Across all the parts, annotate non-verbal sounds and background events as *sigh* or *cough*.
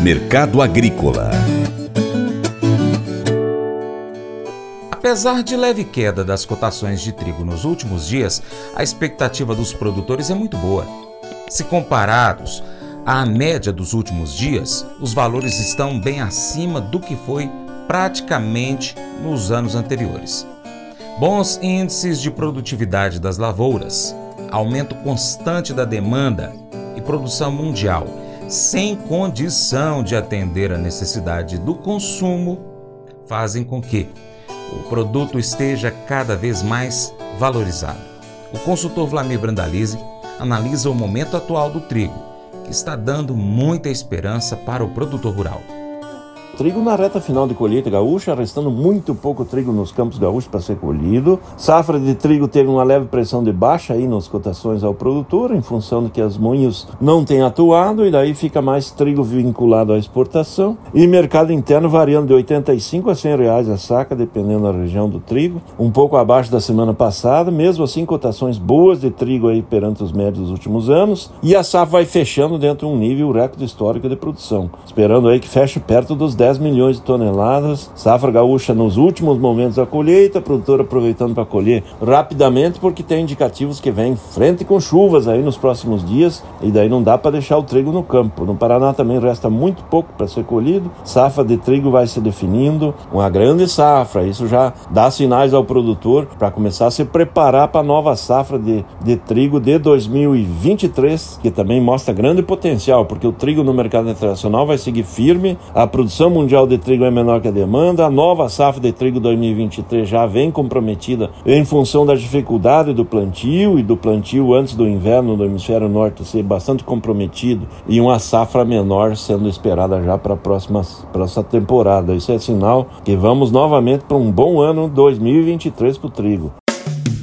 Mercado Agrícola Apesar de leve queda das cotações de trigo nos últimos dias, a expectativa dos produtores é muito boa. Se comparados à média dos últimos dias, os valores estão bem acima do que foi praticamente nos anos anteriores. Bons índices de produtividade das lavouras, aumento constante da demanda e produção mundial, sem condição de atender a necessidade do consumo, fazem com que o produto esteja cada vez mais valorizado. O consultor Vlamir Brandalize analisa o momento atual do trigo, que está dando muita esperança para o produtor rural. Trigo na reta final de colheita gaúcha, restando muito pouco trigo nos campos gaúchos para ser colhido. Safra de trigo teve uma leve pressão de baixa aí nas cotações ao produtor, em função de que as moinhos não têm atuado e daí fica mais trigo vinculado à exportação. E mercado interno variando de 85 a 100 reais a saca, dependendo da região do trigo, um pouco abaixo da semana passada. Mesmo assim, cotações boas de trigo aí perante os médios dos últimos anos. E a safra vai fechando dentro de um nível recorde histórico de produção, esperando aí que feche perto dos 10 10 milhões de toneladas. Safra gaúcha nos últimos momentos da colheita, produtor aproveitando para colher rapidamente, porque tem indicativos que vem frente com chuvas aí nos próximos dias e daí não dá para deixar o trigo no campo. No Paraná também resta muito pouco para ser colhido. Safra de trigo vai se definindo, uma grande safra. Isso já dá sinais ao produtor para começar a se preparar para a nova safra de, de trigo de 2023, que também mostra grande potencial, porque o trigo no mercado internacional vai seguir firme, a produção mundial de trigo é menor que a demanda, a nova safra de trigo 2023 já vem comprometida em função da dificuldade do plantio e do plantio antes do inverno no hemisfério norte ser bastante comprometido e uma safra menor sendo esperada já para a próxima para essa temporada. Isso é sinal que vamos novamente para um bom ano 2023 para o trigo.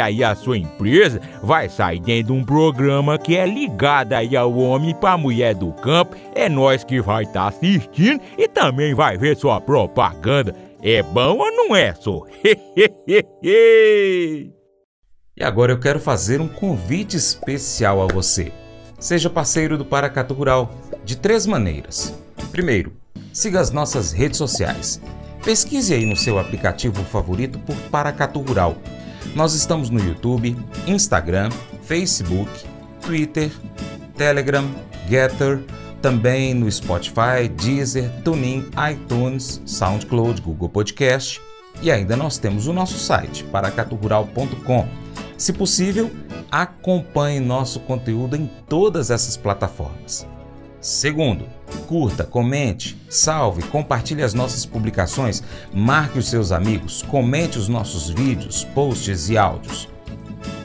aí a sua empresa vai sair dentro de um programa que é ligado aí ao homem para mulher do campo. É nós que vai estar tá assistindo e também vai ver sua propaganda. É bom ou não é, só? *laughs* e agora eu quero fazer um convite especial a você. Seja parceiro do Paracatu Rural de três maneiras. Primeiro, siga as nossas redes sociais. Pesquise aí no seu aplicativo favorito por Paracatu Rural nós estamos no YouTube, Instagram, Facebook, Twitter, Telegram, Getter, também no Spotify, Deezer, TuneIn, iTunes, SoundCloud, Google Podcast e ainda nós temos o nosso site paracaturural.com. Se possível, acompanhe nosso conteúdo em todas essas plataformas. Segundo, curta, comente, salve, compartilhe as nossas publicações, marque os seus amigos, comente os nossos vídeos, posts e áudios.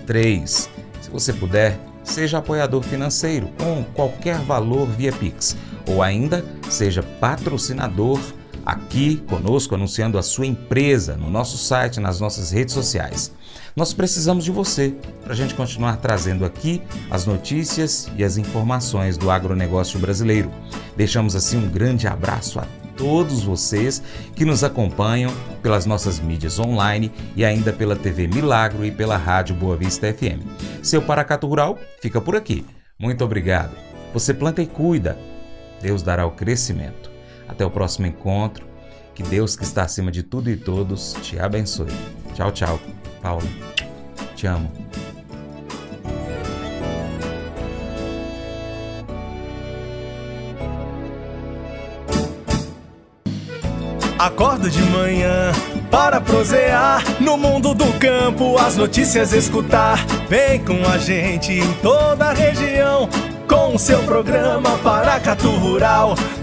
3. Se você puder, seja apoiador financeiro com qualquer valor via Pix ou ainda seja patrocinador aqui conosco anunciando a sua empresa no nosso site, nas nossas redes sociais. Nós precisamos de você para a gente continuar trazendo aqui as notícias e as informações do agronegócio brasileiro. Deixamos assim um grande abraço a todos vocês que nos acompanham pelas nossas mídias online e ainda pela TV Milagro e pela Rádio Boa Vista FM. Seu Paracato Rural fica por aqui. Muito obrigado. Você planta e cuida. Deus dará o crescimento. Até o próximo encontro. Que Deus, que está acima de tudo e todos, te abençoe. Tchau, tchau. Paulo, te amo. Acordo de manhã para prosear no mundo do campo, as notícias escutar. Vem com a gente em toda a região com o seu programa Paracatu Rural.